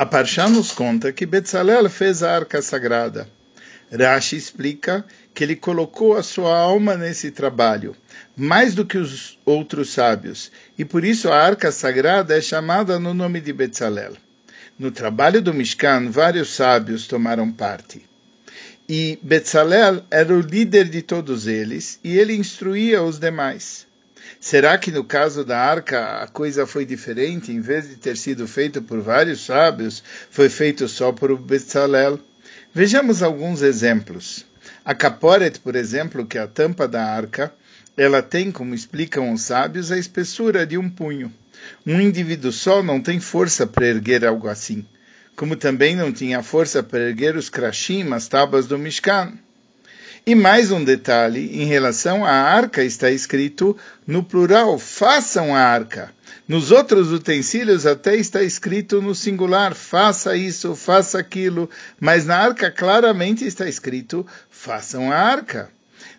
A Parshá nos conta que Betzalel fez a arca sagrada. Rashi explica que ele colocou a sua alma nesse trabalho, mais do que os outros sábios, e por isso a arca sagrada é chamada no nome de Betzalel. No trabalho do Mishkan, vários sábios tomaram parte. E Betzalel era o líder de todos eles, e ele instruía os demais. Será que no caso da arca a coisa foi diferente? Em vez de ter sido feito por vários sábios, foi feito só por Bezalel? Vejamos alguns exemplos. A caporet, por exemplo, que é a tampa da arca, ela tem, como explicam os sábios, a espessura de um punho. Um indivíduo só não tem força para erguer algo assim, como também não tinha força para erguer os krashim, as tábuas do Mishkan. E mais um detalhe, em relação à arca está escrito no plural, façam a arca. Nos outros utensílios até está escrito no singular, faça isso, faça aquilo, mas na arca claramente está escrito, façam a arca.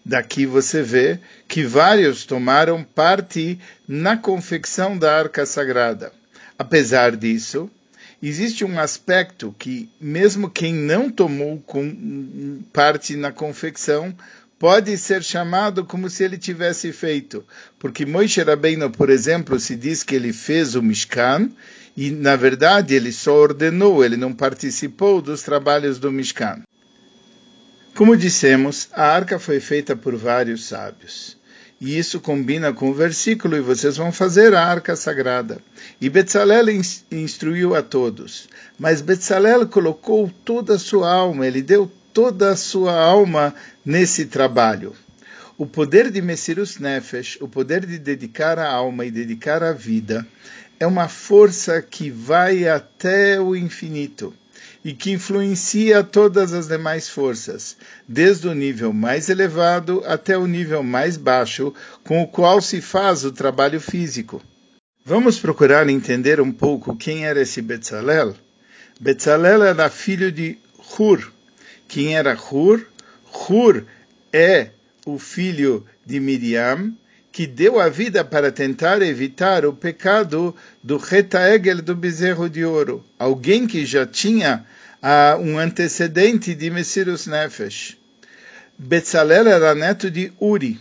Daqui você vê que vários tomaram parte na confecção da arca sagrada. Apesar disso, existe um aspecto que, mesmo quem não tomou parte na confecção, pode ser chamado como se ele tivesse feito. Porque Moisés Rabbeinu, por exemplo, se diz que ele fez o Mishkan, e na verdade ele só ordenou, ele não participou dos trabalhos do Mishkan. Como dissemos, a arca foi feita por vários sábios. E isso combina com o versículo, e vocês vão fazer a arca sagrada. E Betzalel instruiu a todos. Mas Betzalel colocou toda a sua alma, ele deu toda a sua alma nesse trabalho. O poder de Messirus Nefesh, o poder de dedicar a alma e dedicar a vida, é uma força que vai até o infinito e que influencia todas as demais forças, desde o nível mais elevado até o nível mais baixo, com o qual se faz o trabalho físico. Vamos procurar entender um pouco quem era esse Betzalel? Betzalel era filho de Hur. Quem era Hur? Hur é o filho de Miriam, que deu a vida para tentar evitar o pecado do retaegel do bezerro de ouro, alguém que já tinha uh, um antecedente de Messirus Nefesh. Betzalel era neto de Uri.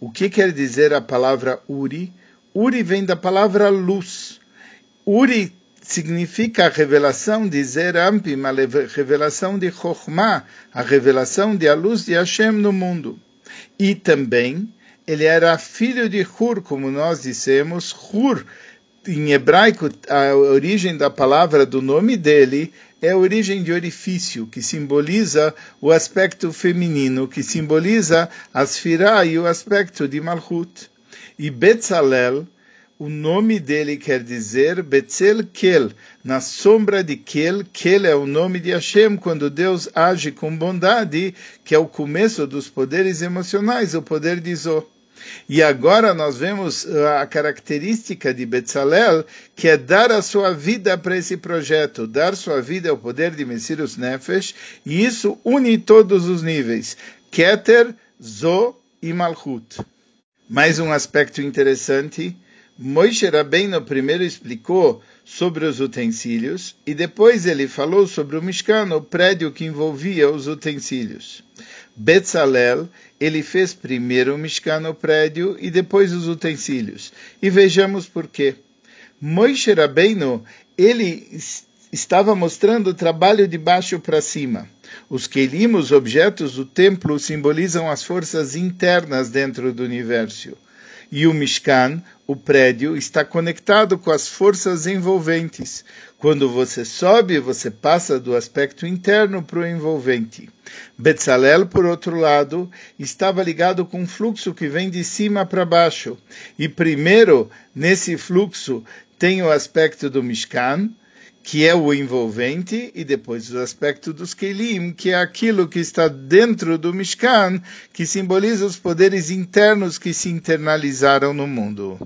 O que quer dizer a palavra Uri? Uri vem da palavra luz. Uri significa a revelação de Zerampim, a revelação de Chokhmah, a revelação de a luz de Hashem no mundo. E também ele era filho de Hur, como nós dissemos. Hur, em hebraico, a origem da palavra do nome dele é a origem de orifício, que simboliza o aspecto feminino, que simboliza a Sfirah e o aspecto de Malchut. E Betzalel, o nome dele quer dizer Betzel Kel, na sombra de Kel. Kel é o nome de Hashem, quando Deus age com bondade, que é o começo dos poderes emocionais, o poder de Zoh. E agora nós vemos uh, a característica de Betzalel, que é dar a sua vida para esse projeto, dar sua vida ao poder de Messirus Nefesh, e isso une todos os níveis, Keter, Zo e Malchut. Mais um aspecto interessante, Moisés Rabbeinu primeiro explicou sobre os utensílios e depois ele falou sobre o Mishkan, o prédio que envolvia os utensílios. Betzalel, ele fez primeiro o Mishkan, o prédio, e depois os utensílios. E vejamos por quê. Moisés Rabbeinu, ele estava mostrando o trabalho de baixo para cima. Os Kelim, os objetos do templo, simbolizam as forças internas dentro do universo. E o Mishkan, o prédio está conectado com as forças envolventes. Quando você sobe, você passa do aspecto interno para o envolvente. Betzalel, por outro lado, estava ligado com um fluxo que vem de cima para baixo. E primeiro, nesse fluxo, tem o aspecto do Mishkan, que é o envolvente, e depois o aspecto dos Kelim, que é aquilo que está dentro do Mishkan, que simboliza os poderes internos que se internalizaram no mundo.